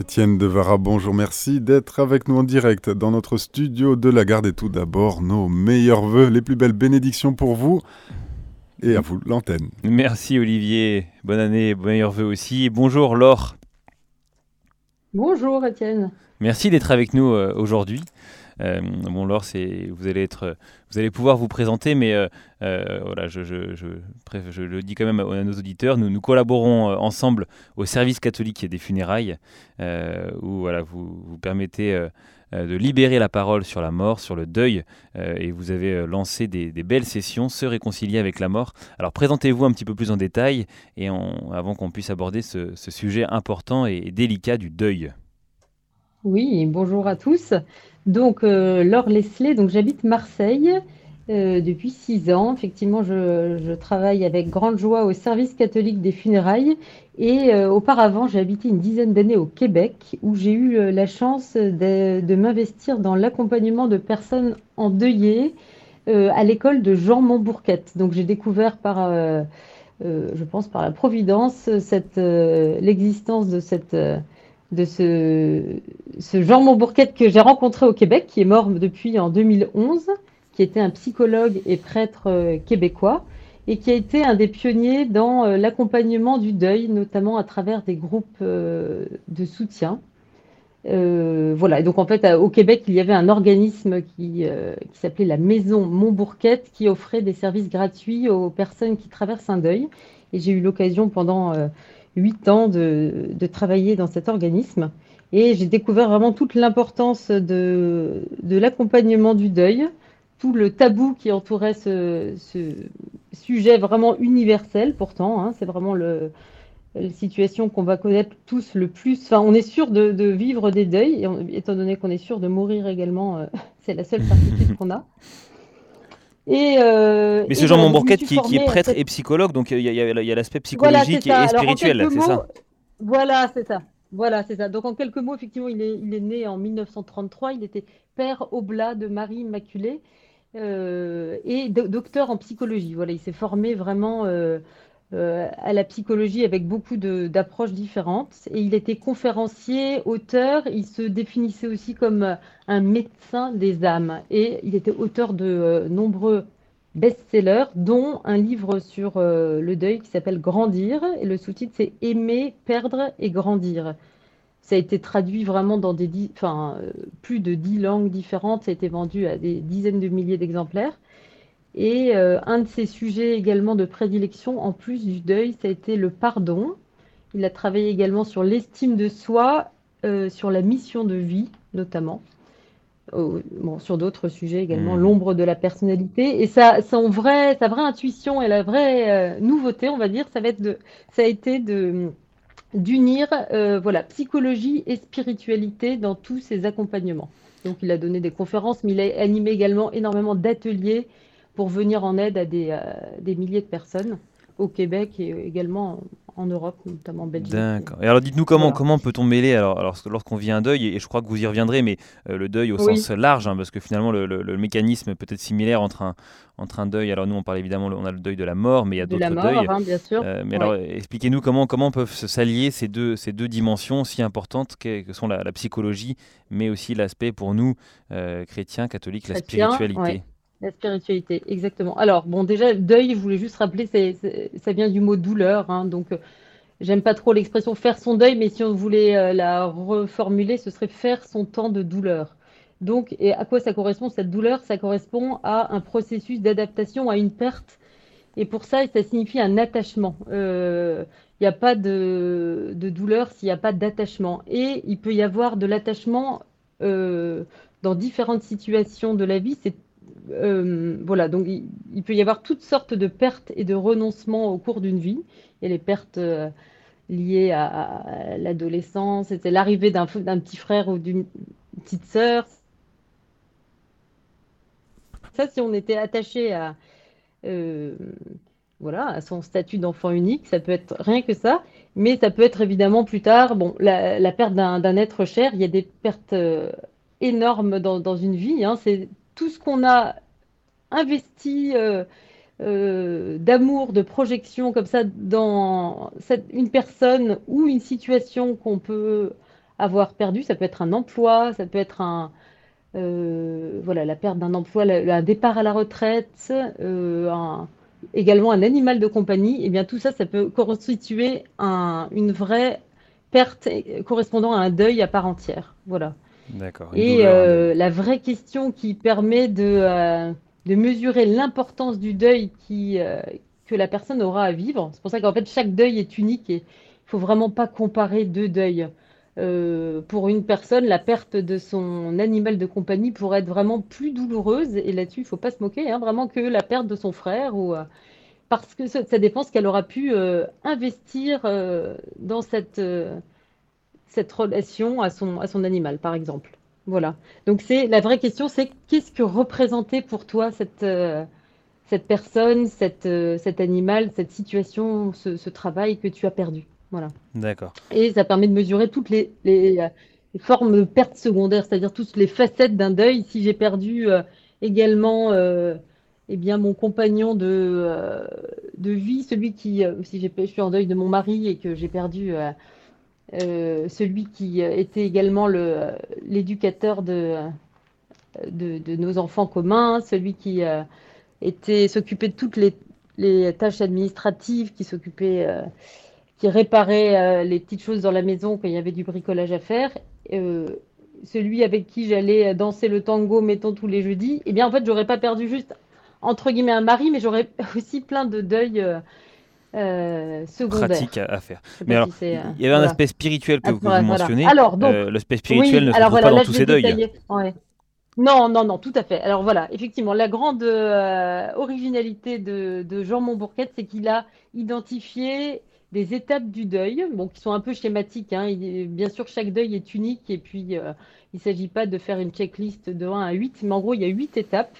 Étienne Devara, bonjour, merci d'être avec nous en direct dans notre studio de la Garde. Et tout d'abord, nos meilleurs voeux, les plus belles bénédictions pour vous. Et à vous, l'antenne. Merci Olivier, bonne année, meilleurs voeux aussi. Bonjour Laure. Bonjour Étienne. Merci d'être avec nous euh, aujourd'hui. Euh, bon, Laure, vous allez être, vous allez pouvoir vous présenter, mais euh, euh, voilà, je, je, le dis quand même à, nos auditeurs. Nous, nous collaborons ensemble au service catholique des funérailles, où voilà, vous, vous permettez de libérer la parole sur la mort, sur le deuil, et vous avez lancé des, belles sessions, se réconcilier avec la mort. Alors présentez-vous un petit peu plus en détail, et avant qu'on puisse aborder ce, sujet important et délicat du deuil. Oui, bonjour à tous. Donc, euh, Laure Leslie, donc j'habite Marseille euh, depuis six ans. Effectivement, je, travaille avec grande joie au service catholique des funérailles. Et euh, auparavant, j'ai habité une dizaine d'années au Québec, où j'ai eu la chance de, m'investir dans l'accompagnement de personnes endeuillées à l'école de Jean Montbourquette. Donc, j'ai découvert par, je pense, par la Providence, l'existence de cette de ce, Jean Montbourquette que j'ai rencontré au Québec, qui est mort depuis en 2011, qui était un psychologue et prêtre euh, québécois, et qui a été un des pionniers dans euh, l'accompagnement du deuil, notamment à travers des groupes euh, de soutien. Voilà, et donc en fait, au Québec, il y avait un organisme qui, s'appelait la Maison Montbourquette, qui offrait des services gratuits aux personnes qui traversent un deuil. Et j'ai eu l'occasion pendant huit ans de, de, travailler dans cet organisme. Et j'ai découvert vraiment toute l'importance de, de l'accompagnement du deuil, tout le tabou qui entourait ce, sujet vraiment universel pourtant. Hein, c'est vraiment la situation qu'on va connaître tous le plus. Enfin, on est sûr de, vivre des deuils, étant donné qu'on est sûr de mourir également, euh, c'est la seule certitude qu'on a. Et euh, Mais ce Jean Montbourquette qui, qui, est prêtre et psychologique, donc il y a, a, a l'aspect psychologique voilà, et spirituel, c'est ça Voilà, c'est ça. Voilà, c'est ça. Donc en quelques mots, effectivement, il est, il est né en 1933. Il était père oblat de Marie Immaculée euh, et docteur en psychologie. Voilà, il s'est formé vraiment euh, euh, à la psychologie avec beaucoup d'approches différentes. Et il était conférencier, auteur. Il se définissait aussi comme un médecin des âmes. Et il était auteur de euh, nombreux best-sellers, dont un livre sur euh, le deuil qui s'appelle Grandir. Et le sous-titre, c'est Aimer, perdre et grandir. Ça a été traduit vraiment dans des, enfin, plus de dix langues différentes. Ça a été vendu à des dizaines de milliers d'exemplaires. Et euh, un de ses sujets également de prédilection, en plus du deuil, ça a été le pardon. Il a travaillé également sur l'estime de soi, euh, sur la mission de vie notamment. Euh, bon, sur d'autres sujets également, mmh. l'ombre de la personnalité. Et ça, son vrai, sa vraie intuition et la vraie euh, nouveauté, on va dire, ça, va être de, ça a été de d'unir euh, voilà, psychologie et spiritualité dans tous ses accompagnements. Donc il a donné des conférences, mais il a animé également énormément d'ateliers pour venir en aide à des, euh, des milliers de personnes au Québec et également en Europe, notamment en Belgique. D'accord. Et alors dites-nous comment, voilà. comment peut-on mêler, alors, alors lorsqu'on vit un deuil, et je crois que vous y reviendrez, mais euh, le deuil au oui. sens large, hein, parce que finalement le, le, le, mécanisme peut être similaire entre un, entre un deuil, alors nous on parle évidemment, on a le deuil de la mort, mais il y a d'autres deuils. Hein, bien sûr. Euh, mais ouais. alors expliquez-nous comment, comment peuvent s'allier ces deux, ces deux dimensions si importantes que, que sont la, la, psychologie, mais aussi l'aspect pour nous, chrétiens, catholiques, Chrétien, la spiritualité. Ouais. La spiritualité, exactement. Alors, bon, déjà, deuil, je voulais juste rappeler, ça vient du mot douleur. Hein, donc, euh, j'aime pas trop l'expression faire son deuil, mais si on voulait euh, la reformuler, ce serait faire son temps de douleur. Donc, et à quoi ça correspond cette douleur? Ça correspond à un processus d'adaptation à une perte. Et pour ça, ça signifie un attachement. Il euh, n'y a pas de, de douleur s'il n'y a pas d'attachement. Et il peut y avoir de l'attachement euh, dans différentes situations de la vie. C'est euh, voilà, donc il, peut y avoir toutes sortes de pertes et de renoncements au cours d'une vie. Il y a les pertes euh, liées à, l'adolescence, c'était l'arrivée d'un petit frère ou d'une petite sœur. Ça, si on était attaché à, euh, voilà, à son statut d'enfant unique, ça peut être rien que ça, mais ça peut être évidemment plus tard, bon, la, perte d'un être cher, il y a des pertes énormes dans, dans, une vie, hein, c'est tout ce qu'on a investi euh, euh, d'amour, de projection comme ça dans une personne ou une situation qu'on peut avoir perdu. Ça peut être un emploi, ça peut être un, voilà, la perte d'un emploi, un départ à la retraite, également un animal de compagnie. Et eh bien tout ça, ça peut constituer une vraie perte correspondant à un deuil à part entière. Voilà. D'accord. Et la vraie question qui permet de de mesurer l'importance du deuil qui, euh, que la personne aura à vivre. C'est pour ça qu'en fait, chaque deuil est unique et il ne faut vraiment pas comparer deux deuils. Euh, pour une personne, la perte de son animal de compagnie pourrait être vraiment plus douloureuse. Et là-dessus, il ne faut pas se moquer, hein, vraiment que la perte de son frère. Ou, euh, parce que ça, dépend ce qu'elle aura pu investir dans cette, cette relation à son, à son animal, par exemple. Voilà. Donc c'est la vraie question, c'est qu'est-ce que représentait pour toi cette, euh, cette personne, cette, euh, cet animal, cette situation, ce, travail que tu as perdu? Voilà. D'accord. Et ça permet de mesurer toutes les, les, euh, formes de perte secondaire, c'est-à-dire toutes les facettes d'un deuil. Si j'ai perdu également eh bien, mon compagnon de, de vie, celui qui, si je suis en deuil de mon mari et que j'ai perdu euh, celui qui était également l'éducateur de, de, nos enfants communs, celui qui euh, était s'occupait de toutes les, les, tâches administratives, qui s'occupait, euh, qui réparait les petites choses dans la maison quand il y avait du bricolage à faire. celui avec qui j'allais danser le tango, mettons tous les jeudis, eh bien en fait, j'aurais pas perdu juste entre guillemets un mari, mais j'aurais aussi plein de deuils euh, pratique à, faire. Mais alors, il y avait un aspect spirituel que, vous mentionnez. Alors, donc, euh, l'aspect spirituel ne se trouve pas dans tous ces deuils. Non, non, non, tout à fait. Alors voilà, effectivement, la grande euh, originalité de, Jean Montbourquette, c'est qu'il a identifié des étapes du deuil, bon, qui sont un peu schématiques. Hein. bien sûr, chaque deuil est unique et puis il ne s'agit pas de faire une checklist de 1 à 8, mais en gros, il y a 8 étapes.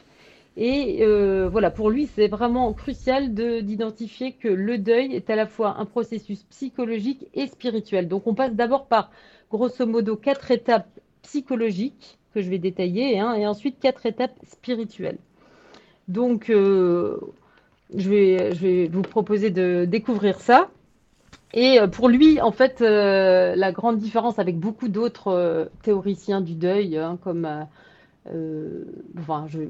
Et euh, voilà, pour lui, c'est vraiment crucial d'identifier que le deuil est à la fois un processus psychologique et spirituel. Donc on passe d'abord par, grosso modo, quatre étapes psychologiques que je vais détailler, hein, et ensuite quatre étapes spirituelles. Donc euh, je, vais, je, vais, vous proposer de découvrir ça. Et euh, pour lui, en fait, la grande différence avec beaucoup d'autres théoriciens du deuil, hein, comme enfin, je,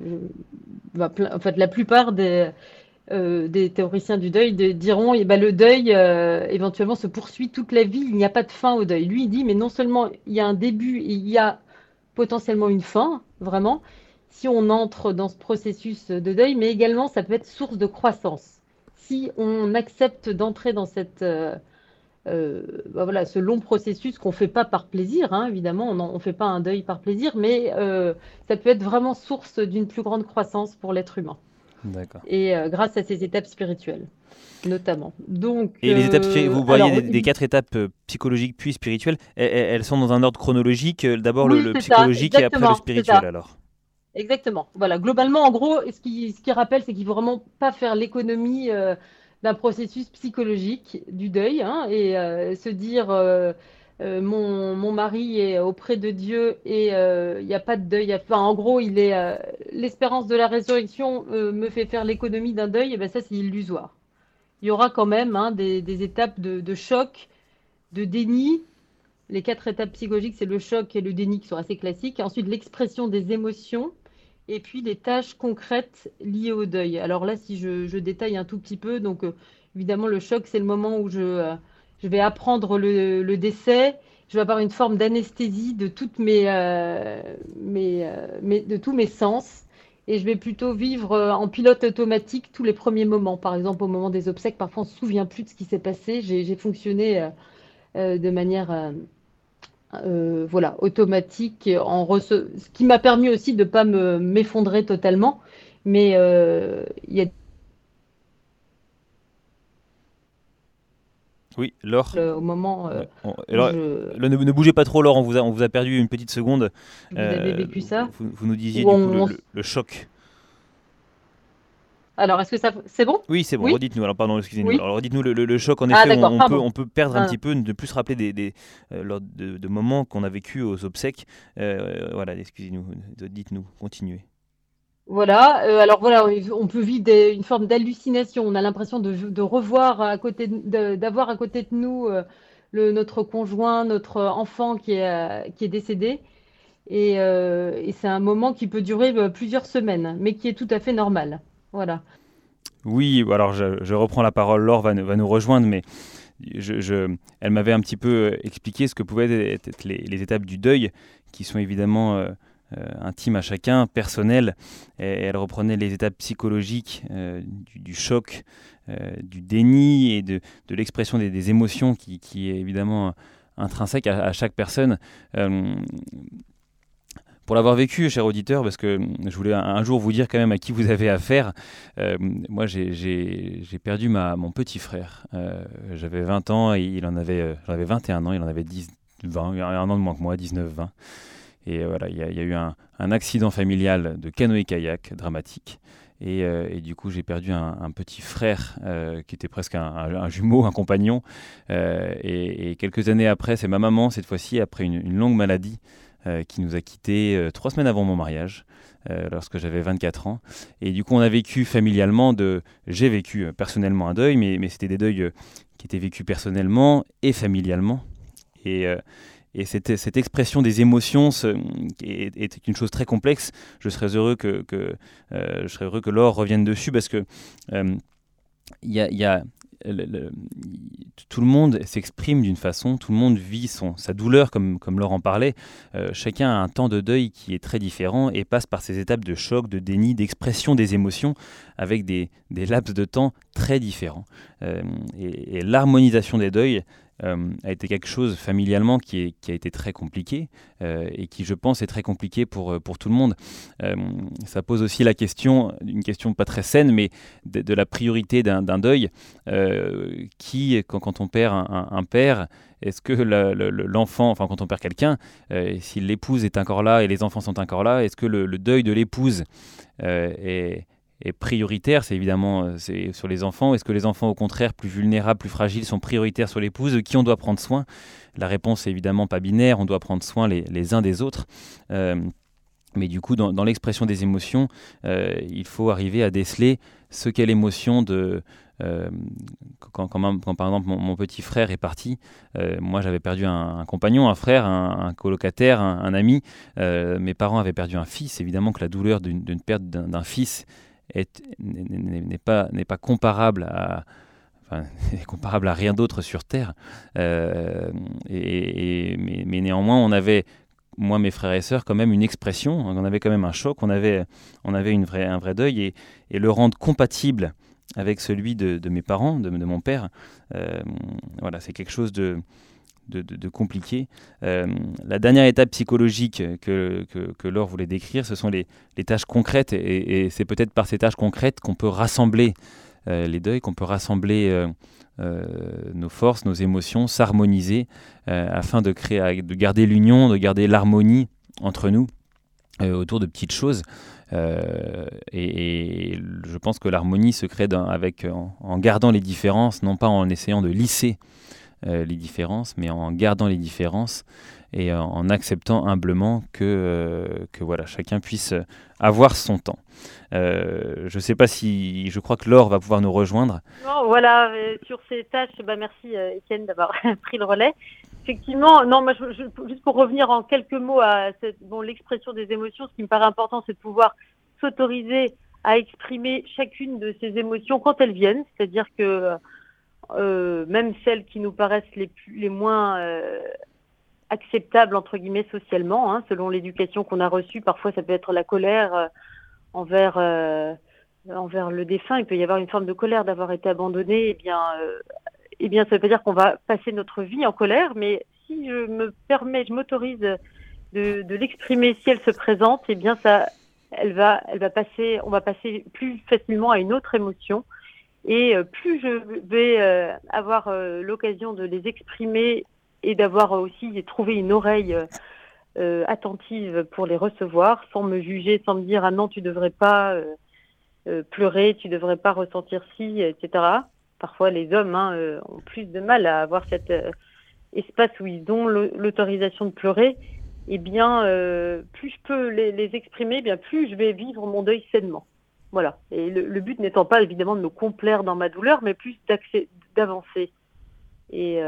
en fait, la plupart des, euh, théoriciens du deuil diront eh ben, le deuil euh, éventuellement se poursuit toute la vie, il n'y a pas de fin au deuil. Lui, il dit mais non seulement il y a un début, il y a potentiellement une fin, vraiment, si on entre dans ce processus de deuil, mais également ça peut être source de croissance. Si on accepte d'entrer dans cette euh, bah voilà, ce long processus qu'on ne fait pas par plaisir, hein, évidemment, on ne fait pas un deuil par plaisir, mais euh, ça peut être vraiment source d'une plus grande croissance pour l'être humain. Et euh, grâce à ces étapes spirituelles, notamment. Donc, et les étapes, vous voyez des, quatre étapes psychologiques puis spirituelles, elles, sont dans un ordre chronologique, d'abord le, psychologique et après le spirituel alors Exactement. Voilà. Globalement, en gros, ce qui, ce qui rappelle, c'est qu'il ne faut vraiment pas faire l'économie d'un processus psychologique du deuil hein, et euh, se dire euh, euh, mon, mon, mari est auprès de Dieu et il n'y a pas de deuil. Enfin, en gros, il est l'espérance de la résurrection me fait faire l'économie d'un deuil. Et ben ça, c'est illusoire. Il y aura quand même hein, des, étapes de, de, choc, de déni. Les quatre étapes psychologiques, c'est le choc et le déni qui sont assez classiques. Ensuite, l'expression des émotions et puis les tâches concrètes liées au deuil. Alors là, si je, détaille un tout petit peu, donc euh, évidemment, le choc, c'est le moment où je, euh, vais apprendre le, décès. Je vais avoir une forme d'anesthésie de, euh, tous mes sens. Et je vais plutôt vivre en pilote automatique tous les premiers moments. Par exemple, au moment des obsèques, parfois on ne se souvient plus de ce qui s'est passé. J'ai fonctionné de manière euh, voilà, automatique, en ce qui m'a permis aussi de ne pas m'effondrer totalement. Mais euh, il y a Oui, Laure. au moment. Euh, ne, bougez pas trop, Laure, on vous a, on vous a perdu une petite seconde. Vous avez vécu ça vous, nous disiez du coup, le, choc. Alors, est-ce que ça, c'est bon? Oui, c'est bon. Redites-nous. Alors, pardon, excusez-nous. Alors, redites-nous le, choc. En ah, effet, on, peut, on, peut, perdre un ah. petit peu, ne plus se rappeler des, des euh, de, moments qu'on a vécu aux obsèques. Euh, voilà, excusez-nous. Dites-nous. Continuez. Voilà. Euh, alors voilà, on peut vivre une forme d'hallucination. On a l'impression de, revoir à côté, d'avoir à côté de nous le, notre conjoint, notre enfant qui est, qui est décédé. Et, et c'est un moment qui peut durer plusieurs semaines, mais qui est tout à fait normal. Voilà. Oui, alors je, reprends la parole, Laure va, va nous rejoindre, mais elle m'avait un petit peu expliqué ce que pouvaient être les, étapes du deuil, qui sont évidemment euh, euh, intimes à chacun, personnelles. Et elle reprenait les étapes psychologiques euh, du, choc, du déni et de, l'expression des, émotions qui, est évidemment intrinsèque à chaque personne pour l'avoir vécu, cher auditeur, parce que je voulais un, jour vous dire quand même à qui vous avez affaire. Euh, moi, j'ai perdu ma, mon petit frère. Euh, j'avais 20 ans et il en avait, euh, j'en avais 21 ans, il en avait 10, 20, un an de moins que moi, 19, 20. Et voilà, il y, a eu un, accident familial de canoë-kayak dramatique. Et, du coup, j'ai perdu un, petit frère qui était presque un, jumeau, un compagnon. Et, quelques années après, c'est ma maman, cette fois-ci, après une longue maladie, qui nous a quittés euh, trois semaines avant mon mariage, euh, lorsque j'avais 24 ans. Et du coup, on a vécu familialement de. J'ai vécu personnellement un deuil, mais, mais c'était des deuils qui étaient vécus personnellement et familialement. Et. Et cette, cette, expression des émotions est, une chose très complexe. Je serais heureux que, que que Laure revienne dessus parce que il y, a, tout le monde s'exprime d'une façon, tout le monde vit sa douleur, comme, comme Laurent parlait. Euh, chacun a un temps de deuil qui est très différent et passe par ces étapes de choc, de déni, d'expression des émotions avec des, des, laps de temps très différents. Euh, et l'harmonisation des deuils, euh, a été quelque chose familialement qui, a été très compliqué euh, et qui, je pense, est très compliqué pour, euh, tout le monde. ça pose aussi la question, une question pas très saine, mais de, la priorité d'un deuil qui, quand, quand, on perd un, père, est-ce que l'enfant, enfin quand on perd quelqu'un, si l'épouse est encore là et les enfants sont encore là, est-ce que le deuil de l'épouse est est prioritaire, c'est évidemment euh, sur les enfants. Est-ce que les enfants, au contraire, plus vulnérables, plus fragiles, sont prioritaires sur l'épouse? Qui on doit prendre soin? La réponse est évidemment pas binaire, on doit prendre soin les, uns des autres. Euh, mais du coup, dans, l'expression des émotions, euh, il faut arriver à déceler ce qu'est l'émotion de... quand, quand, par exemple mon, petit frère est parti, moi j'avais perdu un, compagnon, un frère, un, colocataire, un, ami. mes parents avaient perdu un fils. Évidemment que la douleur d'une perte d'un fils n'est pas, pas comparable à, comparable à rien d'autre sur Terre. Euh, et, mais, néanmoins, on avait, moi, mes frères et sœurs, quand même une expression, on avait quand même un choc, on avait, on avait une vraie, un vrai deuil, et, le rendre compatible avec celui de, mes parents, de, de mon père, euh, voilà, c'est quelque chose de, de, compliqué. Euh, la dernière étape psychologique que, que, Laure voulait décrire, ce sont les, tâches concrètes, et, c'est peut-être par ces tâches concrètes qu'on peut rassembler euh, les deuils, qu'on peut rassembler euh, nos forces, nos émotions, s'harmoniser, afin de, créer, de garder l'union, de garder l'harmonie entre nous autour de petites choses. et, je pense que l'harmonie se crée avec, en, gardant les différences, non pas en essayant de lisser les différences, mais en gardant les différences et en acceptant humblement que, euh, que voilà, chacun puisse avoir son temps. Euh, je ne sais pas si, je crois que Laure va pouvoir nous rejoindre. Voilà, sur ces tâches, bah merci Étienne d'avoir pris le relais. Effectivement, non, juste pour revenir en quelques mots à bon, l'expression des émotions, ce qui me paraît important, c'est de pouvoir s'autoriser à exprimer chacune de ces émotions quand elles viennent, c'est-à-dire que euh, même celles qui nous paraissent les, les moins euh, acceptables entre guillemets socialement, hein, selon l'éducation qu'on a reçue. Parfois, ça peut être la colère euh, envers le défunt. Il peut y avoir une forme de colère d'avoir été abandonné. Eh bien, eh ça veut pas dire qu'on va passer notre vie en colère, mais si je me permets, je m'autorise de, de l'exprimer si elle se présente, eh bien, ça, elle va, elle va passer, on va passer plus facilement à une autre émotion et euh, plus je vais euh, avoir euh, l'occasion de les exprimer et d'avoir aussi trouvé une oreille attentive pour les recevoir, sans me juger, sans me dire ah non tu devrais pas pleurer, tu devrais pas ressentir ci, etc. Parfois les hommes hein, ont plus de mal à avoir cet espace où ils ont l'autorisation de pleurer. Eh bien, plus je peux les, les exprimer, eh bien plus je vais vivre mon deuil sainement. Voilà. Et le, but n'étant pas évidemment de me complaire dans ma douleur, mais plus d'avancer. et,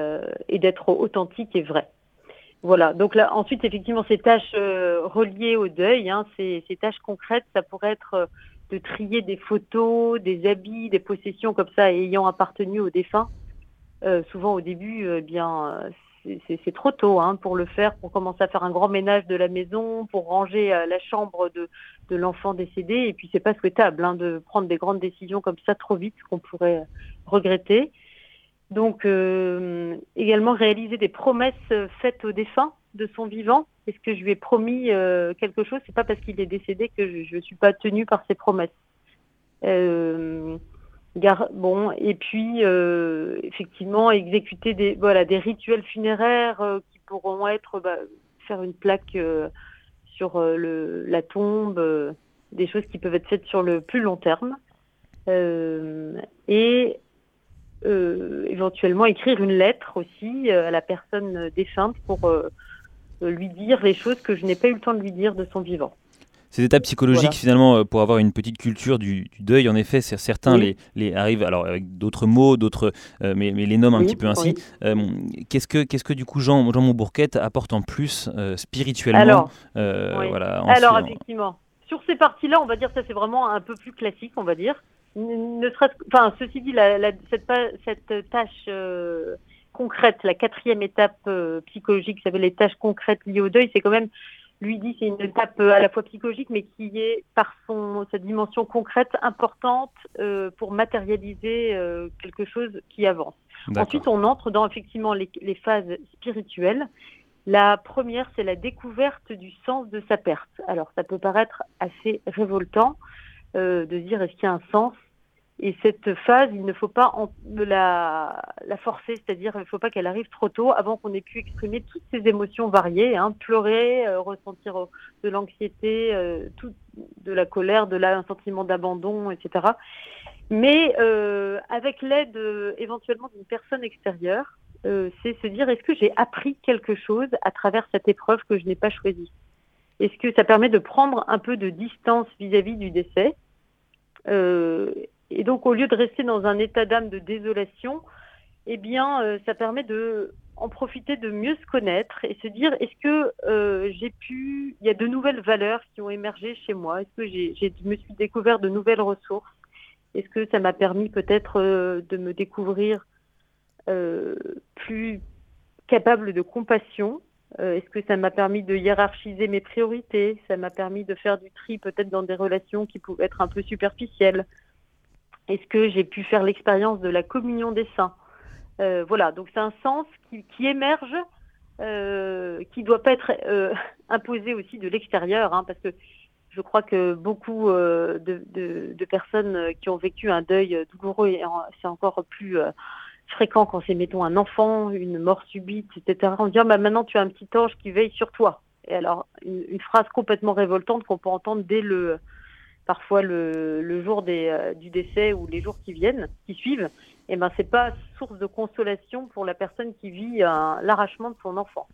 et d'être authentique et vrai. Voilà, donc là, ensuite, effectivement, ces tâches reliées au deuil, hein, ces, tâches concrètes, ça pourrait être de trier des photos, des habits, des possessions comme ça ayant appartenu au défunt. Euh, souvent au début, euh, bien, c'est trop tôt hein, pour le faire, pour commencer à faire un grand ménage de la maison, pour ranger euh, la chambre de, l'enfant décédé. Et puis c'est pas souhaitable hein, de prendre des grandes décisions comme ça trop vite, qu'on pourrait regretter. Donc également réaliser des promesses faites au défunt de son vivant. Est-ce que je lui ai promis quelque chose? C'est pas parce qu'il est décédé que je ne suis pas tenue par ses promesses. Euh, bon, et puis euh, effectivement exécuter des voilà des rituels funéraires euh, qui pourront être bah, faire une plaque euh, sur le, la tombe, des choses qui peuvent être faites sur le plus long terme, et éventuellement écrire une lettre aussi à la personne défunte pour lui dire les choses que je n'ai pas eu le temps de lui dire de son vivant. Ces étapes psychologiques, finalement, euh, pour avoir une petite culture du, deuil, en effet, certains les, les, arrivent alors avec d'autres mots, d'autres, euh, mais, mais, les nomment un petit peu ainsi. Euh, qu'est-ce que, qu'est-ce que du coup Jean, Jean Montbourquette apporte en plus spirituellement Alors, voilà, alors effectivement, sur ces parties-là, on va dire ça, c'est vraiment un peu plus classique, on va dire. Ne serait enfin, ceci dit, la, cette, cette, tâche concrète, la quatrième étape psychologique, ça s'appelle les tâches concrètes liées au deuil, c'est quand même lui dit c'est une étape euh, à la fois psychologique, mais qui est par son sa dimension concrète importante euh, pour matérialiser euh, quelque chose qui avance. Ensuite, on entre dans effectivement les, les phases spirituelles. La première, c'est la découverte du sens de sa perte. Alors, ça peut paraître assez révoltant de dire est-ce qu'il y a un sens et cette phase, il ne faut pas la, forcer, c'est-à-dire il ne faut pas qu'elle arrive trop tôt avant qu'on ait pu exprimer toutes ces émotions variées, hein, pleurer, euh, ressentir de l'anxiété, euh, de la colère, de là, un sentiment d'abandon, etc. Mais euh, avec l'aide euh, éventuellement d'une personne extérieure, c'est se dire est-ce que j'ai appris quelque chose à travers cette épreuve que je n'ai pas choisie? Est-ce que ça permet de prendre un peu de distance vis-à-vis -vis du décès? Et donc, au lieu de rester dans un état d'âme de désolation, eh bien, euh, ça permet de en profiter de mieux se connaître et se dire est-ce que euh, j'ai pu, il y a de nouvelles valeurs qui ont émergé chez moi, est-ce que j'ai, je me suis découvert de nouvelles ressources, est-ce que ça m'a permis peut-être euh, de me découvrir plus capable de compassion, est-ce que ça m'a permis de hiérarchiser mes priorités, ça m'a permis de faire du tri peut-être dans des relations qui pouvaient être un peu superficielles? Est-ce que j'ai pu faire l'expérience de la communion des saints euh, Voilà, donc c'est un sens qui, émerge, euh, qui ne doit pas être euh, imposé aussi de l'extérieur, hein, parce que je crois que beaucoup de, personnes qui ont vécu un deuil douloureux, c'est encore plus fréquent quand c'est, mettons, un enfant, une mort subite, etc., on dit ah, bah, maintenant tu as un petit ange qui veille sur toi. Et alors, une phrase complètement révoltante qu'on peut entendre dès le parfois le, jour euh, du décès ou les jours qui viennent, qui suivent, et eh ben c'est pas source de consolation pour la personne qui vit l'arrachement de son enfant.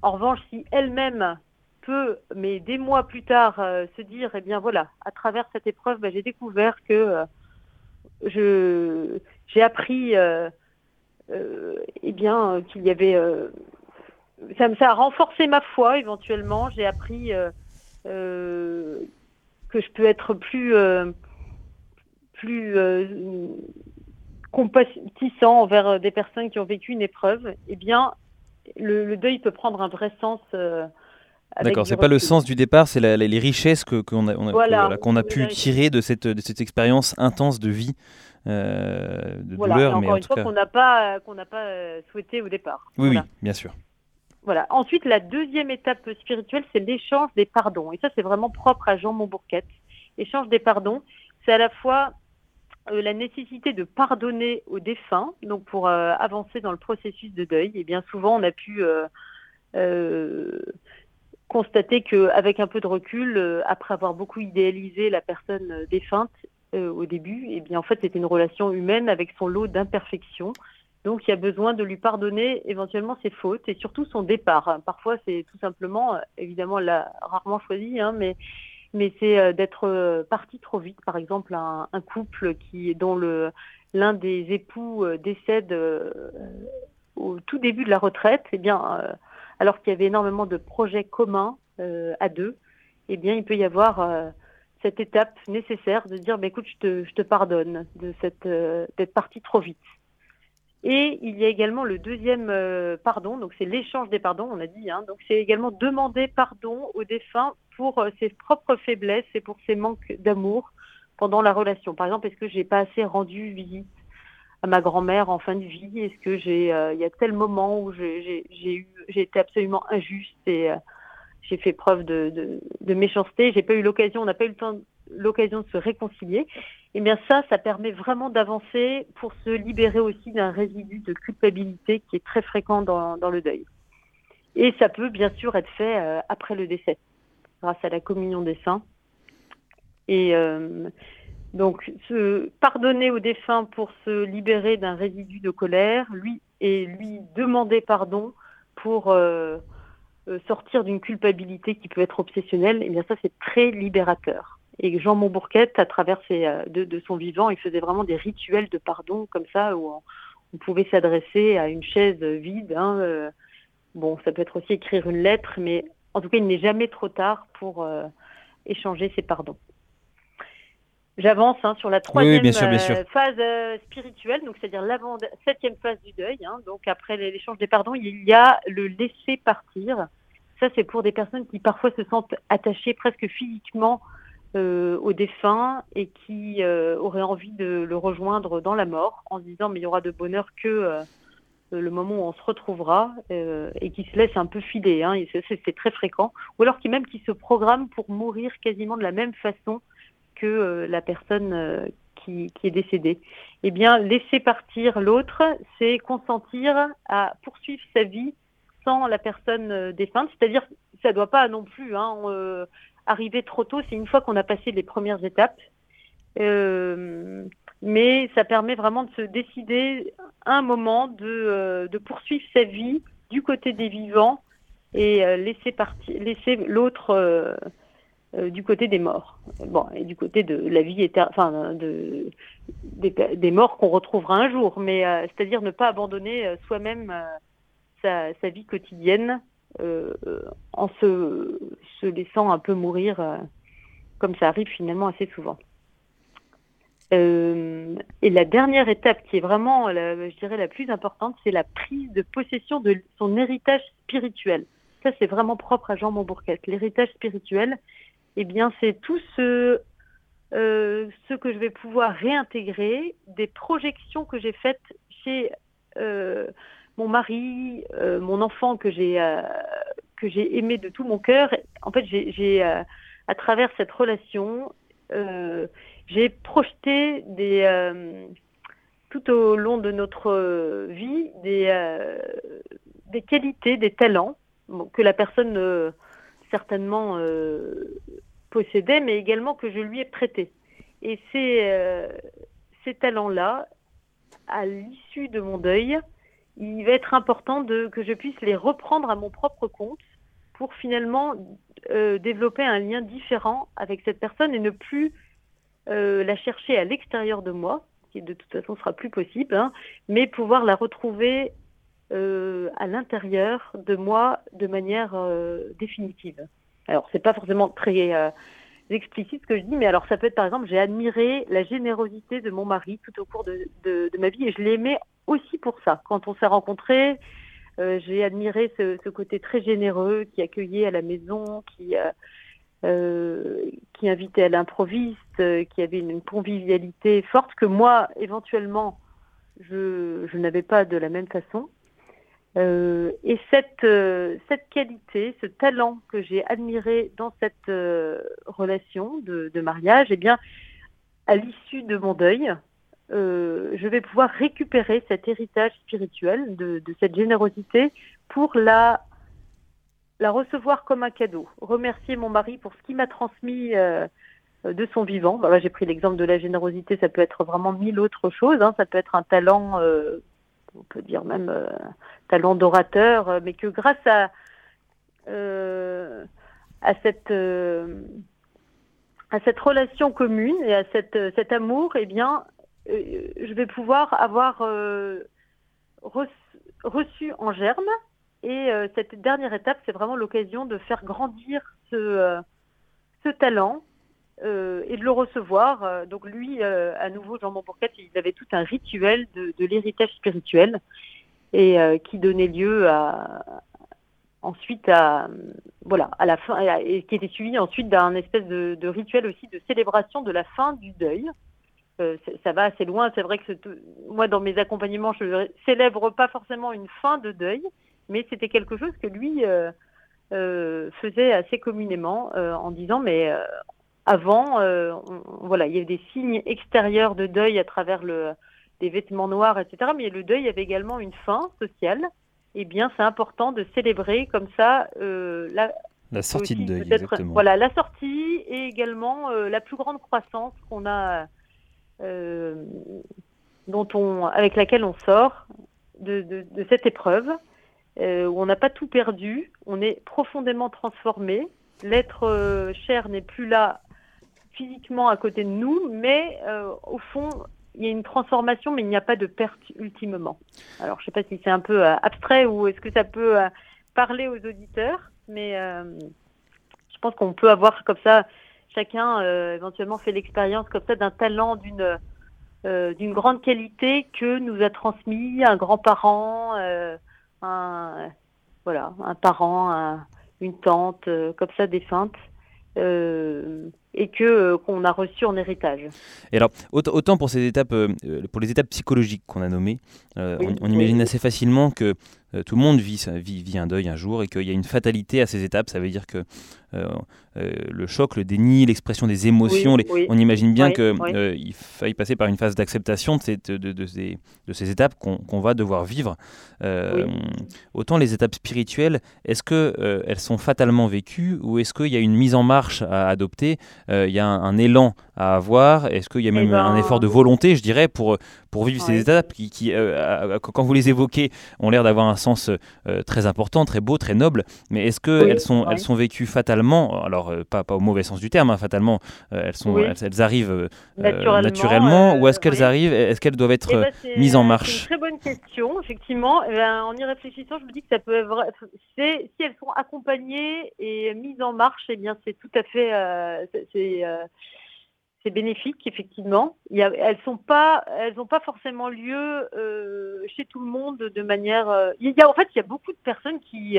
En revanche, si elle-même peut, mais des mois plus tard, euh, se dire, eh bien voilà, à travers cette épreuve, ben, j'ai découvert que euh, j'ai appris, eh bien qu'il y avait, ça a renforcé ma foi éventuellement. J'ai appris que je peux être plus, euh, plus euh, compatissant envers euh, des personnes qui ont vécu une épreuve, eh bien, le, deuil peut prendre un vrai sens. D'accord, c'est pas le sens du départ, c'est les richesses qu'on a, a, qu'on a pu tirer de cette, de cette expérience intense de vie, de douleur. encore une fois, qu'on n'a pas, qu'on n'a pas souhaité au départ. Oui, oui, bien sûr. Voilà. Ensuite, la deuxième étape spirituelle, c'est l'échange des pardons. Et ça, c'est vraiment propre à Jean Montbourquette. Échange des pardons, c'est à la fois euh, la nécessité de pardonner aux défunts, donc pour euh, avancer dans le processus de deuil. Et bien souvent, on a pu euh, constater qu'avec un peu de recul, après avoir beaucoup idéalisé la personne défunte au début, et bien en fait, c'était une relation humaine avec son lot d'imperfections donc il y a besoin de lui pardonner éventuellement ses fautes et surtout son départ. Parfois c'est tout simplement, euh, évidemment, l'a rarement choisi, hein, mais mais c'est euh, d'être euh, parti trop vite. Par exemple, un, couple qui dont le l'un des époux décède au tout début de la retraite, eh bien, alors qu'il y avait énormément de projets communs à deux, eh bien, il peut y avoir cette étape nécessaire de dire, bah, écoute, je te, je te pardonne de cette d'être parti trop vite. Et il y a également le deuxième euh, pardon, donc c'est l'échange des pardons, on a dit. Hein, donc c'est également demander pardon au défunt pour euh, ses propres faiblesses et pour ses manques d'amour pendant la relation. Par exemple, est-ce que j'ai pas assez rendu visite à ma grand-mère en fin de vie? Est-ce que j'ai, euh, il y a tel moment où j'ai eu, été absolument injuste et j'ai fait preuve de, de, de méchanceté. J'ai pas eu l'occasion, on n'a pas eu le temps l'occasion de se réconcilier, eh bien ça, ça permet vraiment d'avancer pour se libérer aussi d'un résidu de culpabilité qui est très fréquent dans, le deuil. Et ça peut bien sûr être fait euh, après le décès, grâce à la communion des saints. Et euh, donc, se pardonner au défunt pour se libérer d'un résidu de colère, lui et lui demander pardon pour euh, sortir d'une culpabilité qui peut être obsessionnelle, eh bien ça c'est très libérateur. Et Jean Montbourquette, à travers ses, euh, de, son vivant, il faisait vraiment des rituels de pardon comme ça, où on, pouvait s'adresser à une chaise vide. Hein, euh. bon, ça peut être aussi écrire une lettre, mais en tout cas, il n'est jamais trop tard pour euh, échanger ses pardons. J'avance hein, sur la troisième phase spirituelle, donc c'est-à-dire la septième phase du deuil. Hein. donc après l'échange des pardons, il y a le laisser partir. Ça, c'est pour des personnes qui parfois se sentent attachées presque physiquement euh, au défunt et qui euh, aurait envie de le rejoindre dans la mort en se disant mais il y aura de bonheur que euh, le moment où on se retrouvera et qui se laisse un peu filer, hein, c'est très fréquent, ou alors qui même qui se programme pour mourir quasiment de la même façon que la personne qui, qui, est décédée. Eh bien, laisser partir l'autre, c'est consentir à poursuivre sa vie sans la personne défunte, c'est-à-dire ça ne doit pas non plus hein, arriver trop tôt, c'est une fois qu'on a passé les premières étapes. Euh, mais ça permet vraiment de se décider un moment de, euh, poursuivre sa vie du côté des vivants et euh, laisser, l'autre du côté des morts. Bon, et du côté de la vie de, des, morts qu'on retrouvera un jour, mais c'est-à-dire ne pas abandonner soi-même sa, vie quotidienne en se, laissant un peu mourir, euh, comme ça arrive finalement assez souvent. Euh, et la dernière étape qui est vraiment, je dirais, la plus importante, c'est la prise de possession de son héritage spirituel. Ça, c'est vraiment propre à Jean Montbourquette. L'héritage spirituel, eh bien, c'est tout ce, euh, que je vais pouvoir réintégrer des projections que j'ai faites chez euh, mon mari, euh, mon enfant que j'ai euh, que j'ai aimé de tout mon cœur. En fait, j'ai euh, à travers cette relation, j'ai projeté des tout au long de notre vie des qualités, des talents que la personne certainement possédait, mais également que je lui ai prêté. Et ces, ces talents-là, à l'issue de mon deuil, il va être important que je puisse les reprendre à mon propre compte pour finalement euh, développer un lien différent avec cette personne et ne plus euh, la chercher à l'extérieur de moi, qui de toute façon sera plus possible, hein, mais pouvoir la retrouver euh, à l'intérieur de moi de manière définitive. Alors c'est pas forcément très explicite ce que je dis, mais alors ça peut être par exemple, j'ai admiré la générosité de mon mari tout au cours de, de ma vie et je l'aimais aussi pour ça. Quand on s'est rencontrés, euh, j'ai admiré ce, côté très généreux qui accueillait à la maison, qui, euh, euh qui invitait à l'improviste, qui avait une, convivialité forte que moi, éventuellement, je, je n'avais pas de la même façon. Et cette, cette qualité, ce talent que j'ai admiré dans cette relation de, de, mariage, eh bien, à l'issue de mon deuil, euh, je vais pouvoir récupérer cet héritage spirituel de, cette générosité pour la, la recevoir comme un cadeau. Remercier mon mari pour ce qu'il m'a transmis euh, de son vivant. Bah, J'ai pris l'exemple de la générosité, ça peut être vraiment mille autres choses. Hein. Ça peut être un talent, euh, on peut dire même talent d'orateur, mais que grâce à, à cette à cette relation commune et à cette, cet amour, eh bien, je vais pouvoir avoir euh, reçu en germe. Et cette dernière étape, c'est vraiment l'occasion de faire grandir ce, talent et de le recevoir. Donc lui, à nouveau, Jean Montbourquette, il avait tout un rituel de, de l'héritage spirituel et qui donnait lieu à, ensuite à voilà à la fin et qui était suivi ensuite d'un espèce de, rituel aussi de célébration de la fin du deuil. Euh, ça va assez loin. C'est vrai que moi dans mes accompagnements je ne célèbre pas forcément une fin de deuil, mais c'était quelque chose que lui euh, euh, faisait assez communément en disant mais avant voilà il y avait des signes extérieurs de deuil à travers le des vêtements noirs etc. Mais le deuil avait également une fin sociale eh bien, c'est important de célébrer comme ça la, la sortie de deuil. Exactement. Voilà, la sortie et également la plus grande croissance qu'on a, dont on, avec laquelle on sort de, cette épreuve, où on n'a pas tout perdu, on est profondément transformé. L'être cher n'est plus là physiquement à côté de nous, mais au fond, il y a une transformation, mais il n'y a pas de perte ultimement. Alors, je ne sais pas si c'est un peu euh, abstrait ou est-ce que ça peut euh, parler aux auditeurs, mais euh, je pense qu'on peut avoir comme ça, chacun éventuellement fait l'expérience comme ça d'un talent, d'une d'une grande qualité que nous a transmis un grand-parent, un voilà, un parent, une tante, comme ça défunte et que euh, qu'on a reçu en héritage. Et alors, autant pour ces étapes, euh, pour les étapes psychologiques qu'on a nommées, euh, on, imagine assez facilement que tout le monde vit, vit, vit, un deuil un jour et qu'il y a une fatalité à ces étapes. Ça veut dire que euh, le choc, le déni, l'expression des émotions. On imagine bien qu'il euh, il faille passer par une phase d'acceptation de, de, de, ces, de, ces, étapes qu'on va devoir vivre. Euh, autant les étapes spirituelles, est-ce qu'elles elles sont fatalement vécues ou est-ce qu'il y a une mise en marche à adopter Il y a un, élan à avoir? Est-ce qu'il y a même eh un ben, effort de volonté, je dirais, pour, pour vivre ces étapes qui, qui quand vous les évoquez, ont l'air d'avoir un sens très important, très beau, très noble. Mais est-ce qu'elles sont, elles sont vécues fatalement? Alors, euh, pas, pas, au mauvais sens du terme, hein, fatalement, euh, elles, sont, elles, arrivent euh, naturellement, ou est-ce qu'elles arrivent, est-ce qu'elles doivent être eh ben, mises en marche? C'est une très bonne question, effectivement. Eh ben, en y réfléchissant, je me dis que ça peut si elles sont accompagnées et mises en marche, eh bien c'est tout à fait c'est bénéfique, effectivement. Il y elles sont pas, elles n'ont pas forcément lieu chez tout le monde de manière. il y a en fait, il y a beaucoup de personnes qui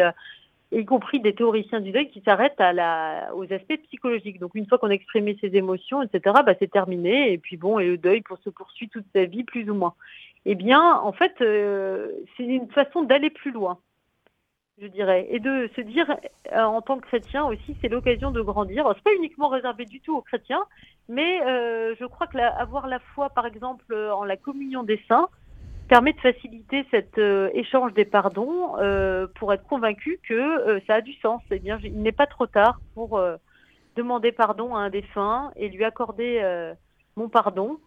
y compris des théoriciens du deuil qui s'arrêtent à la, aux aspects psychologiques. Donc une fois qu'on a exprimé ses émotions, etc., bah, c'est terminé. Et puis bon, et le deuil pour se poursuit toute sa vie, plus ou moins. Eh bien, en fait, euh, c'est une façon d'aller plus loin, je dirais, et de se dire, euh, en tant que chrétien aussi, c'est l'occasion de grandir. C'est pas uniquement réservé du tout aux chrétiens, mais euh, je crois que la, avoir la foi, par exemple, en la communion des saints, permet de faciliter cet euh, échange des pardons pour être convaincu que ça a du sens. Eh bien, il n'est pas trop tard pour demander pardon à un défunt et lui accorder mon pardon.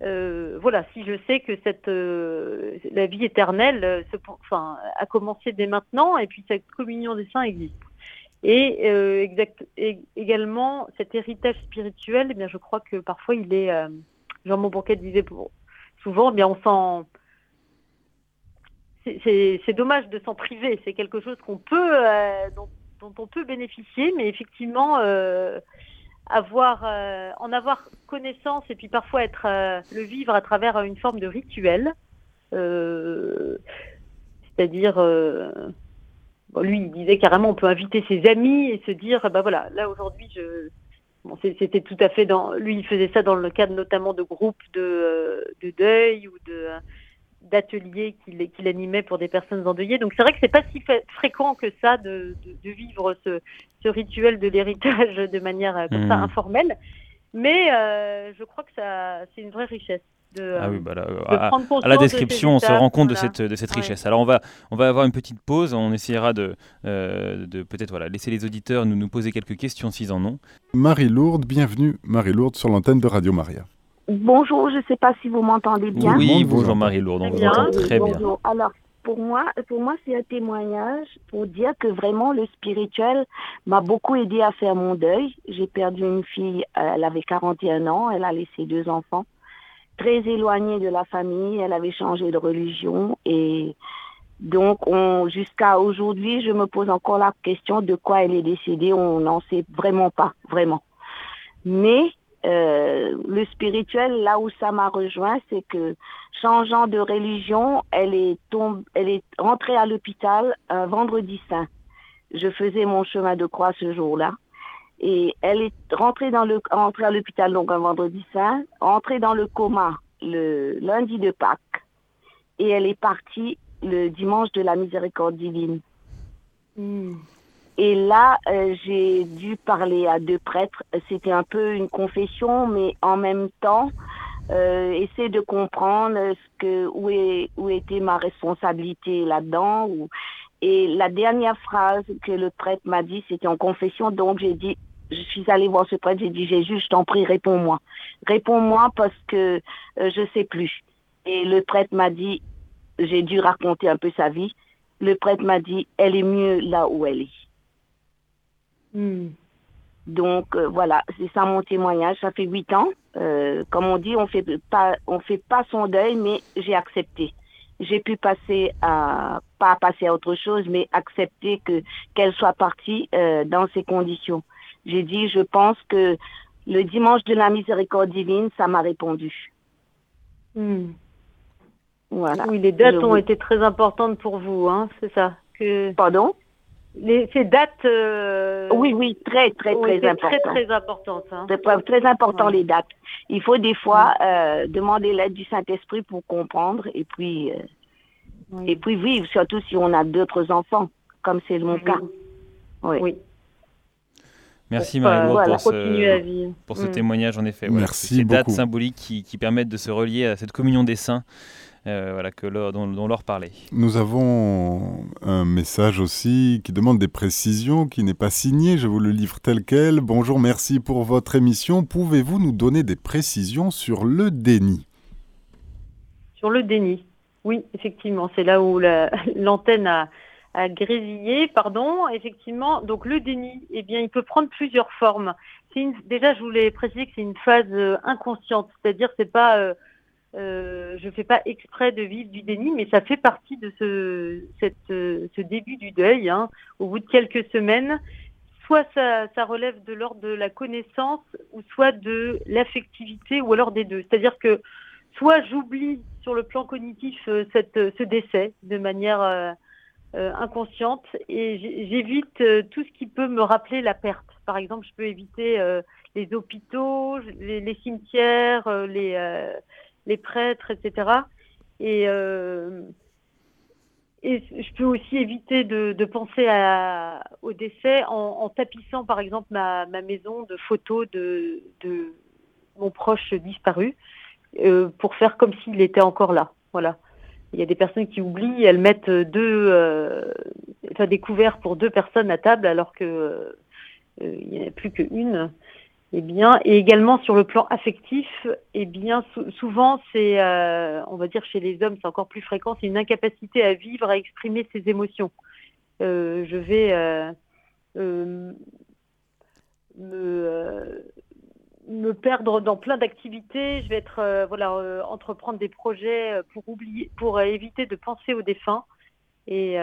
Voilà, si je sais que cette la vie éternelle enfin, a commencé dès maintenant et puis cette communion des saints existe. Et, également cet héritage spirituel, eh bien, je crois que parfois il est, Jean Montbourquet disait souvent, eh bien, on s'en c'est dommage de s'en priver. C'est quelque chose euh, dont, on peut bénéficier, mais effectivement, euh, avoir, euh, en avoir connaissance et puis parfois être le vivre à travers une forme de rituel. C'est-à-dire, lui, il disait carrément, on peut inviter ses amis et se dire, bah voilà, là aujourd'hui, je c'était tout à fait dans. Lui, il faisait ça dans le cadre notamment de groupes de, de deuil ou de d'ateliers qu'il animait pour des personnes endeuillées. Donc c'est vrai que c'est pas si fréquent que ça de, vivre ce, rituel de l'héritage de manière euh, ça mmh. informelle. Mais euh, je crois que ça, c'est une vraie richesse. De, ah oui, bah à, la description, on se rend compte de cette, de cette richesse. Alors on va, on va avoir une petite pause, on essaiera de, euh, de peut-être voilà, laisser les auditeurs nous, nous poser quelques questions s'ils en ont. Marie-Lourde, bienvenue Marie-Lourde sur l'antenne de Radio Maria. Bonjour, je ne sais pas si vous m'entendez bien. Oui, bonjour Marie-Lourde, on vous entend très bien. Alors, pour moi, pour moi c'est un témoignage pour dire que vraiment le spirituel m'a beaucoup aidé à faire mon deuil. J'ai perdu une fille, elle avait 41 ans, elle a laissé deux enfants, très éloignée de la famille, elle avait changé de religion et Donc, jusqu'à aujourd'hui, je me pose encore la question de quoi elle est décédée. On n'en sait vraiment pas, vraiment. Mais euh, le spirituel, là où ça m'a rejoint, c'est que changeant de religion, elle est, elle est rentrée à l'hôpital un vendredi saint. Je faisais mon chemin de croix ce jour-là. Et elle est rentrée, dans le, rentrée à l'hôpital donc un vendredi saint, rentrée dans le coma le lundi de Pâques. Et elle est partie le dimanche de la miséricorde divine. Hmm. Et là, euh, j'ai dû parler à deux prêtres. C'était un peu une confession, mais en même temps, euh, essayer de comprendre ce que, où, est, où était ma responsabilité là-dedans. Et la dernière phrase que le prêtre m'a dit, c'était en confession. Donc, j'ai dit, je suis allée voir ce prêtre, j'ai dit, Jésus, je t'en prie, réponds-moi. Réponds-moi parce que euh, je sais plus. Et le prêtre m'a dit, j'ai dû raconter un peu sa vie. Le prêtre m'a dit, elle est mieux là où elle est. Hmm. Donc euh, voilà, c'est ça mon témoignage. Ça fait huit ans. Euh, comme on dit, on fait pas, on fait pas son deuil, mais j'ai accepté. J'ai pu passer à pas passer à autre chose, mais accepter que qu'elle soit partie euh, dans ces conditions. J'ai dit, je pense que le dimanche de la miséricorde divine, ça m'a répondu. Hmm. Voilà. Oui, les dates ont été très importantes pour vous, hein, c'est ça. Que... Pardon? Les, ces dates. Euh, oui, oui, très, très, très importantes. Très, très importantes. Hein. Très, important les dates. Il faut des fois euh, demander l'aide du Saint-Esprit pour comprendre et puis, euh, et puis vivre, surtout si on a d'autres enfants, comme c'est mon cas. Oui. Merci Marie pour, ce, pour ce mm. témoignage en effet. Merci ces dates symboliques qui, qui, permettent de se relier à cette communion des saints euh, voilà, que dont, dont Laure parlait. Nous avons un message aussi qui demande des précisions, qui n'est pas signé. Je vous le livre tel quel. Bonjour, merci pour votre émission. Pouvez-vous nous donner des précisions sur le déni? Sur le déni, oui, effectivement. C'est là où l'antenne a, a grésillé, pardon. Effectivement, donc le déni, eh bien, il peut prendre plusieurs formes. Une, déjà, je voulais préciser que c'est une phase euh, inconsciente, c'est-à-dire c'est pas euh, euh, je ne fais pas exprès de vivre du déni, mais ça fait partie de ce, ce début du deuil. Hein. Au bout de quelques semaines, soit ça, relève de l'ordre de la connaissance, ou soit de l'affectivité, ou alors des deux. C'est-à-dire que soit j'oublie sur le plan cognitif euh, ce décès de manière euh, euh inconsciente, et j'évite tout ce qui peut me rappeler la perte. Par exemple, je peux éviter les hôpitaux, les cimetières, les les prêtres, etc. Et, euh, et je peux aussi éviter de, penser au décès en, tapissant, par exemple, ma, maison de photos de, de mon proche disparu euh, pour faire comme s'il était encore là. Voilà. Il y a des personnes qui oublient, elles mettent deux, euh, enfin, des couverts pour deux personnes à table alors que il n'y en a plus qu'une. Eh bien, et également sur le plan affectif, eh bien, souvent, c'est, euh, on va dire chez les hommes, c'est encore plus fréquent, c'est une incapacité à vivre, à exprimer ses émotions. Euh, je vais euh, me, me, perdre dans plein d'activités. Je vais être, voilà, entreprendre des projets pour oublier, pour éviter de penser aux défunts. Et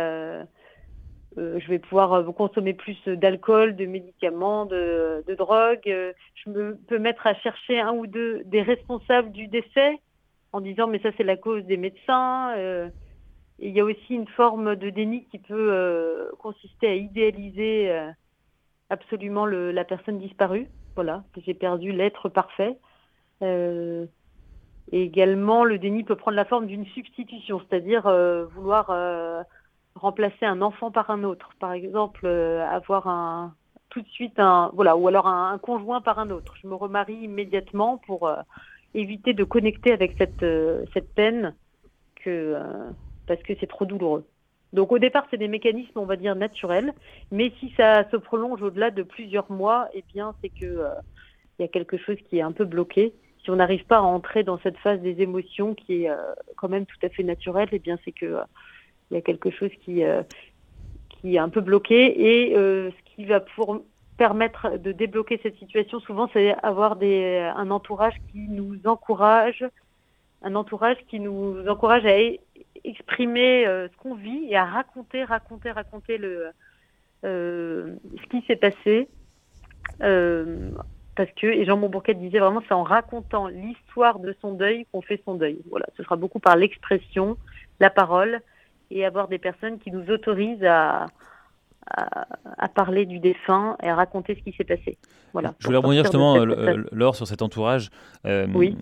euh, je vais pouvoir euh, consommer plus d'alcool, de médicaments, de, de drogue. Euh, je me, peux mettre à chercher un ou deux des responsables du décès en disant mais ça c'est la cause des médecins. il y a aussi une forme de déni qui peut consister à idéaliser absolument la personne disparue. Voilà, j'ai perdu l'être parfait. également, le déni peut prendre la forme d'une substitution, c'est-à-dire vouloir remplacer un enfant par un autre. Par exemple, euh, avoir un tout de suite un voilà ou alors un, conjoint par un autre. Je me remarie immédiatement pour euh, éviter de connecter avec cette euh, cette peine que parce que c'est trop douloureux. Donc au départ, c'est des mécanismes, on va dire, naturels, mais si ça se prolonge au-delà de plusieurs mois, eh bien, c'est que il y a quelque chose qui est un peu bloqué. Si on n'arrive pas à entrer dans cette phase des émotions qui est quand même tout à fait naturelle, eh bien, c'est que il y a quelque chose qui, euh, est un peu bloqué et euh, ce qui va pour permettre de débloquer cette situation, souvent, c'est avoir des, un entourage qui nous encourage, un entourage qui nous encourage à exprimer ce qu'on vit et à raconter, raconter, raconter le, ce qui s'est passé. parce que, et Jean Montbourquet disait vraiment, c'est en racontant l'histoire de son deuil qu'on fait son deuil. Voilà, ce sera beaucoup par l'expression, la parole, et avoir des personnes qui nous autorisent à, à, parler du défunt et à raconter ce qui s'est passé. Voilà, je voulais rebondir justement, Laure, sur cet entourage. Euh, oui.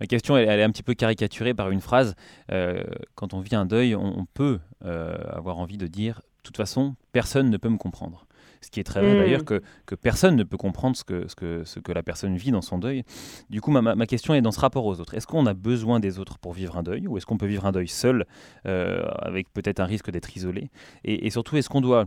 ma question, elle, est un petit peu caricaturée par une phrase. Euh, quand on vit un deuil, on, peut euh, avoir envie de dire, de toute façon, personne ne peut me comprendre ce qui est très vrai mm. d'ailleurs que, que, personne ne peut comprendre ce que, ce, que, ce que la personne vit dans son deuil. Du coup, ma, ma question est dans ce rapport aux autres. Est-ce qu'on a besoin des autres pour vivre un deuil ou est-ce qu'on peut vivre un deuil seul euh, avec peut-être un risque d'être isolé? Et, surtout, est-ce qu'on doit,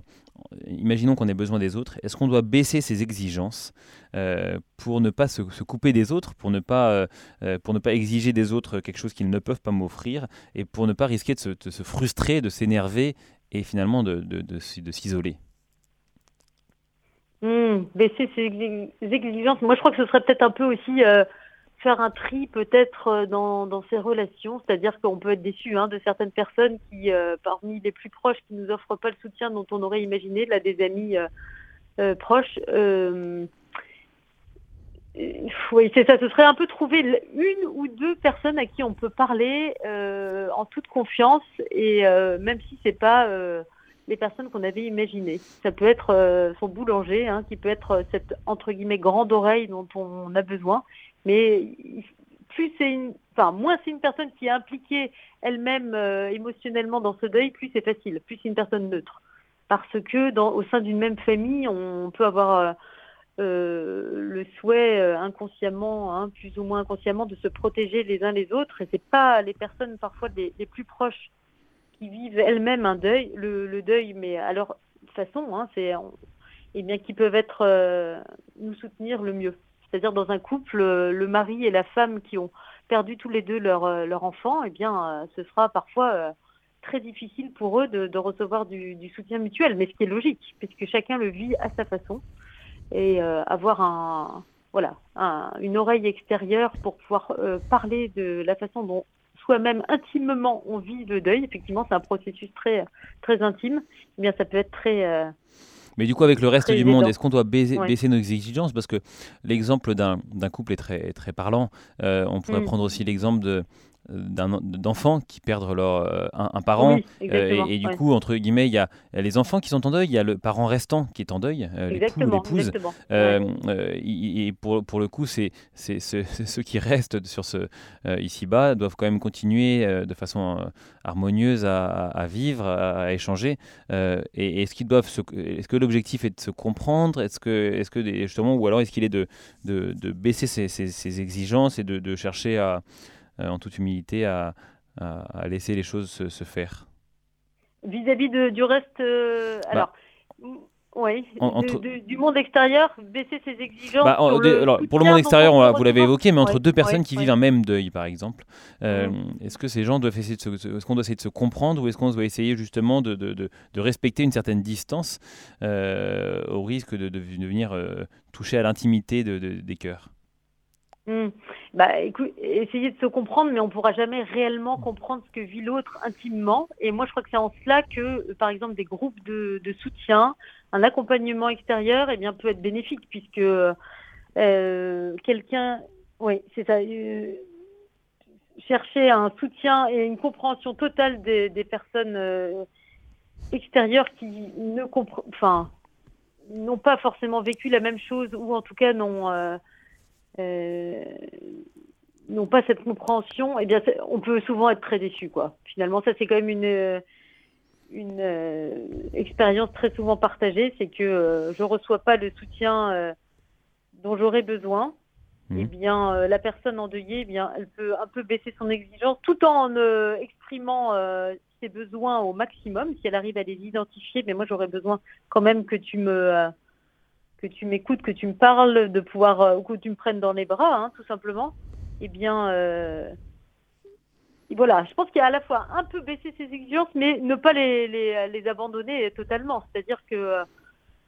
imaginons qu'on ait besoin des autres, est-ce qu'on doit baisser ses exigences euh, pour ne pas se, couper des autres, pour ne pas, euh, pour ne pas exiger des autres quelque chose qu'ils ne peuvent pas m'offrir et pour ne pas risquer de se, de se frustrer, de s'énerver et finalement de, de, de s'isoler? Mmh, baisser ses exigences. Moi, je crois que ce serait peut-être un peu aussi euh, faire un tri peut-être euh, dans, ces relations, c'est-à-dire qu'on peut être déçu hein, de certaines personnes qui, euh, parmi les plus proches, qui nous offrent pas le soutien dont on aurait imaginé, là, des amis proches. oui, c'est ça. Ce serait un peu trouver une ou deux personnes à qui on peut parler en toute confiance et même si c'est pas les personnes qu'on avait imaginées. Ça peut être euh, son boulanger, hein, qui peut être euh, cette entre guillemets grande oreille dont on a besoin, mais plus c'est enfin moins c'est une personne qui est impliquée elle-même euh, émotionnellement dans ce deuil, plus c'est facile, plus c'est une personne neutre, parce que dans, au sein d'une même famille, on peut avoir le souhait inconsciemment, hein, plus ou moins inconsciemment, de se protéger les uns les autres, et c'est pas les personnes parfois les plus proches qui vivent elles-mêmes un deuil, le, deuil, mais à leur façon, hein, c'est, eh bien, qui peuvent être euh, nous soutenir le mieux. C'est-à-dire dans un couple, le mari et la femme qui ont perdu tous les deux leur, euh, leur enfant, eh bien, euh, ce sera parfois très difficile pour eux de, recevoir du, soutien mutuel, mais ce qui est logique, puisque chacun le vit à sa façon, et avoir un, voilà, une oreille extérieure pour pouvoir parler de la façon dont soi-même intimement on vit le deuil, effectivement, c'est un processus très, très intime, eh bien ça peut être très... Euh, mais du coup, avec le reste du monde, est-ce qu'on doit baisser, baisser, nos exigences? Parce que l'exemple d'un couple est très, très parlant. Euh, on pourrait mm. prendre aussi l'exemple de d'enfants qui perdent leur, euh, un, parent. Euh, et, du coup, entre guillemets, il y a les enfants qui sont en deuil, il y a le parent restant qui est en deuil, euh, l'épouse. et pour, pour le coup, c'est ceux qui restent sur ce ici-bas doivent quand même continuer de façon harmonieuse à, vivre, à, échanger. et est-ce qu'ils doivent est-ce que l'objectif est de se comprendre? Est-ce que, est-ce que justement, ou alors est-ce qu'il est de, de, de baisser ses, exigences et de, de chercher à euh, en toute humilité, à, laisser les choses se, faire Vis-à-vis du reste, euh, bah, alors. Oui, du monde extérieur, baisser ses exigences. Bah, pour, le, monde extérieur, vous l'avez évoqué, mais entre deux personnes qui vivent un même deuil, par exemple, euh, est-ce que ces gens doivent essayer de se, qu'on doit essayer de se comprendre ou est-ce qu'on doit essayer justement de, de, de, respecter une certaine distance au risque de, venir toucher à l'intimité des cœurs? Hmm. Bah, essayer de se comprendre, mais on pourra jamais réellement comprendre ce que vit l'autre intimement. Et moi, je crois que c'est en cela que, par exemple, des groupes de, soutien, un accompagnement extérieur, eh bien, peut être bénéfique, puisque euh, quelqu'un, oui, c'est ça, euh, chercher un soutien et une compréhension totale des, personnes euh, extérieures qui ne comprennent, enfin, n'ont pas forcément vécu la même chose, ou en tout cas n'ont euh, n'ont pas cette compréhension, eh bien, on peut souvent être très déçu, quoi. Finalement, ça, c'est quand même une, une euh, expérience très souvent partagée, c'est que euh, je reçois pas le soutien dont j'aurais besoin. Mmh. Eh bien, la personne endeuillée, eh bien, elle peut un peu baisser son exigence tout en exprimant ses besoins au maximum. Si elle arrive à les identifier, mais moi, j'aurais besoin quand même que tu me que tu m'écoutes, que tu me parles, de pouvoir, euh, ou que tu me prennes dans les bras, hein, tout simplement, eh bien, euh, voilà, je pense qu'il y a à la fois un peu baisser ses exigences, mais ne pas les, les, les abandonner totalement. C'est-à-dire que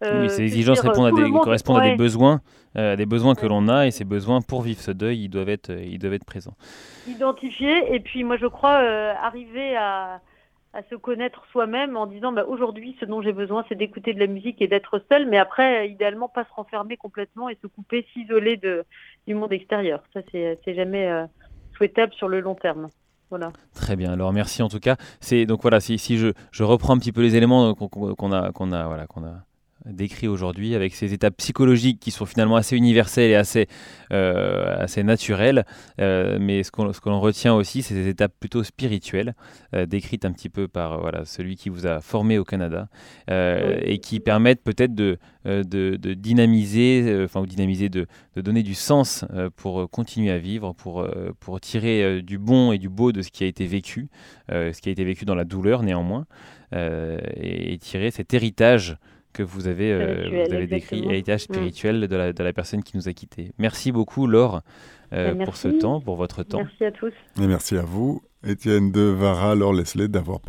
oui, ces exigences répondent à des, correspondent à des besoins, des besoins que l'on a, et ces besoins pour vivre ce deuil, ils doivent être, ils doivent être présents. Identifier, et puis moi je crois arriver à à se connaître soi-même en disant bah, aujourd'hui ce dont j'ai besoin c'est d'écouter de la musique et d'être seul mais après idéalement pas se renfermer complètement et se couper s'isoler du monde extérieur ça c'est jamais euh, souhaitable sur le long terme voilà. Très bien. Alors merci en tout cas. C'est donc voilà si je, je, reprends un petit peu les éléments qu'on a qu'on a voilà qu'on a décrit aujourd'hui, avec ces étapes psychologiques qui sont finalement assez universelles et assez, euh, assez naturelles. Euh, mais ce, ce que l'on retient aussi, c'est ces étapes plutôt spirituelles, euh, décrites un petit peu par voilà, celui qui vous a formé au Canada, et qui permettent peut-être de, de, de, dynamiser, enfin, ou dynamiser, de, de, donner du sens pour continuer à vivre, pour, pour tirer du bon et du beau de ce qui a été vécu, ce qui a été vécu dans la douleur néanmoins, et, et tirer cet héritage que vous avez, euh, vous avez décrit, héritage mm. spirituel de, la, de, la, personne qui nous a quittés. Merci beaucoup, Laure, euh, ben, pour ce temps, pour votre temps. Merci à tous. Et merci à vous, Étienne de Vara, Laure Leslie, d'avoir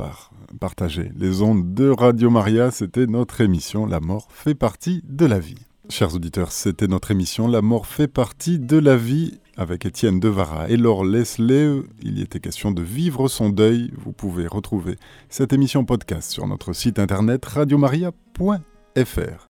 partagé les ondes de Radio Maria. C'était notre émission La mort fait partie de la vie. Chers auditeurs, c'était notre émission La mort fait partie de la vie avec Étienne Devara et Laure Leslie. Il y était question de vivre son deuil. Vous pouvez retrouver cette émission podcast sur notre site internet radiomaria.fr. FR.